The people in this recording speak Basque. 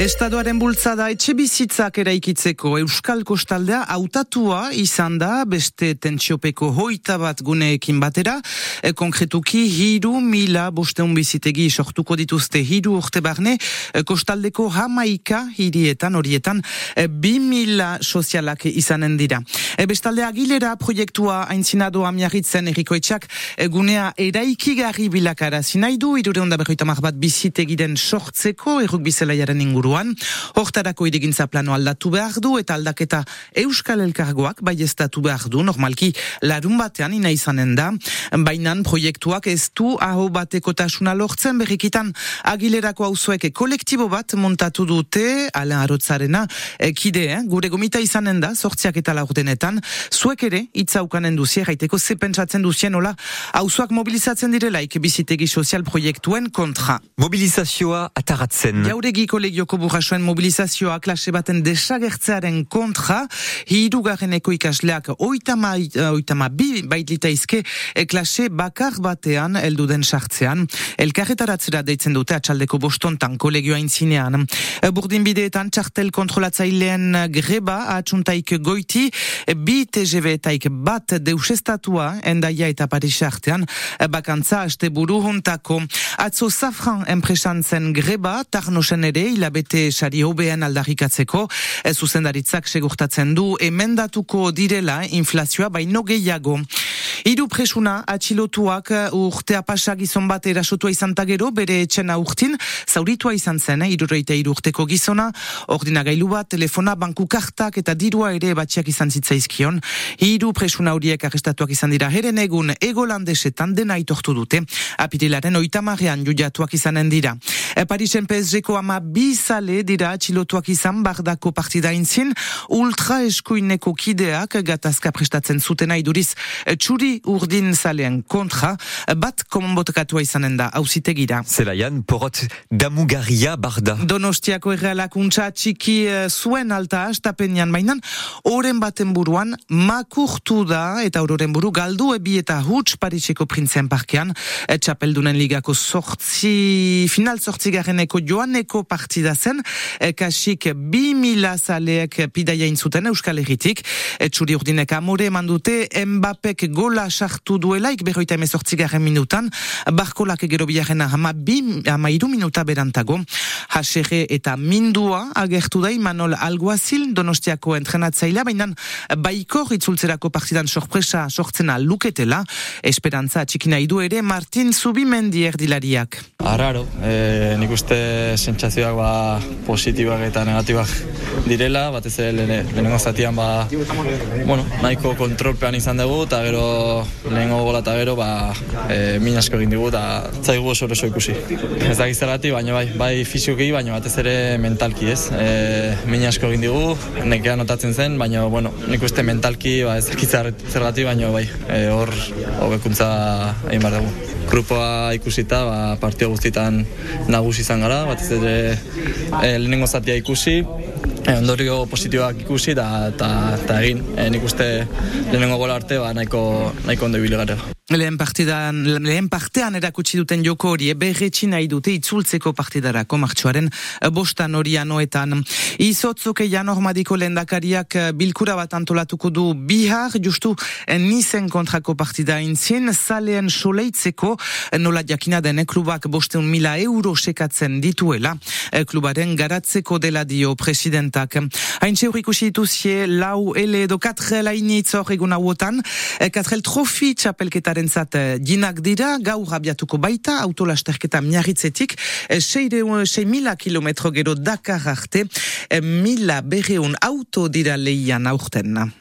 Estadoaren bultzada etxe bizitzak eraikitzeko Euskal Kostaldea hautatua izan da beste tentsiopeko hoita bat guneekin batera. E, konkretuki hiru mila bosteun bizitegi sortuko dituzte hiru urte barne e, Kostaldeko hamaika hirietan horietan e, bi mila sozialak izanen dira. E, bestalde agilera proiektua aintzinadoa miarritzen erikoetxak e, gunea eraikigarri bilakara zinaidu irureunda berroita bat bizitegiren sortzeko erruk bizelaiaren inguru inguruan. Hortarako irigintza plano aldatu behar du eta aldaketa Euskal Elkargoak bai estatu behar du, normalki larun batean ina izanen da, bainan proiektuak ez du aho bateko tasuna lortzen berrikitan agilerako hauzueke kolektibo bat montatu dute, alen arotzarena, kide, eh? gure gomita izanen da, sortziak eta laurdenetan, zuek ere, itzaukanen duzie, jaiteko ze pentsatzen duzien, hola, hauzuak mobilizatzen direlaik bizitegi sozial proiektuen kontra. Mobilizazioa ataratzen. Jauregi kolegioko burrasoen mobilizazioa klase baten desagertzearen kontra, hirugarreneko ikasleak oitama, oitama bi baitlitaizke e klase bakar batean elduden sartzean. Elkarretaratzera deitzen dute atxaldeko bostontan kolegioa intzinean. E, burdin bideetan txartel kontrolatzailean greba atxuntaik goiti, bi TGV taik bat deusestatua endaia eta Paris artean, bakantza aste buru hontako. Atzo Safran enpresan zen greba, tarnosen ere hilabete bete sari hobean aldarrikatzeko, zuzendaritzak segurtatzen du emendatuko direla inflazioa baino gehiago. Hiru presuna atxilotuak urtea pasa gizon bat erasotua izan tagero, bere etxena urtin, zauritua izan zen, eh, irureita irurteko gizona, ordina gailu bat, telefona, banku kartak eta dirua ere batxiak izan zitzaizkion. Hiru presuna horiek arrestatuak izan dira heren egun egolandesetan dena itortu dute. Apirilaren oitamarean judiatuak izanen dira. E, Parisen PSG-ko ama bizale dira atxilotuak izan bardako partida inzin, ultra eskuineko kideak gatazka prestatzen zutena iduriz txuri urdin zalean kontra, bat komonbotekatua izanen da, hausitegira. Zelaian, porot damugarria barda. Donostiako errealakuntza txiki uh, zuen alta astapenian mainan, oren baten buruan makurtu da, eta ororen buru galdu ebi eta huts Pariseko printzen parkean, etxapeldunen ligako sortzi, final sortzi gareneko joaneko partida zen, e, kasik bi mila zaleek pidaia inzuten Euskal Herritik, etxuri urdinek amore mandute, Mbappek gola gola sartu duelaik berroita emezortzigaren minutan, barkolak gero biharena hama, bi, hama iru minuta berantago, hasere eta mindua agertu da Manol Alguazil donostiako entrenatzailea, baina baikor itzultzerako partidan sorpresa sortzena luketela, esperantza txikina idu ere Martin Zubimendi erdilariak. Arraro, e, nik uste sentsazioak ba, positibak eta negatibak direla, batez ere lehenengo zatian ba, bueno, nahiko kontrolpean izan dugu, eta gero lehengo gola eta gero ba, e, min asko egin dugu eta zaigu oso oso ikusi. Ez da gizarati, baina bai, bai fizioki, baina batez ere mentalki ez. E, min asko egin dugu, nekea notatzen zen, baina bueno, nik uste mentalki ba, ez zergati, baina bai, e, hor hobekuntza egin behar dugu. Grupoa ikusita, ba, partio guztietan nagusi izan gara, batez ere e, lehenengo zatia ikusi, E, ondorio positiboak ikusi eta egin. E, nik uste lehenengo gola arte ba, nahiko, nahiko ondo gara. Lehen, partidan, lehen partean erakutsi duten joko hori berretxi nahi dute itzultzeko partidarako martxoaren bostan hori anoetan. Izotzuke jan ormadiko lehen dakariak bilkura bat antolatuko du bihar, justu nizen kontrako partida intzien, zaleen soleitzeko nola jakina den klubak bosteun mila euro sekatzen dituela, klubaren garatzeko dela dio presidentak. Haintxe hori ikusi dituzie, lau ele edo katre lainitzor egun hauotan, katrel trofi txapelketaren entzat ginak eh, dira, gaur abiatuko baita, autolasterketa miarritzetik, 6 eh, mila kilometro gero Dakar arte, eh, mila berreun auto dira leian aurten.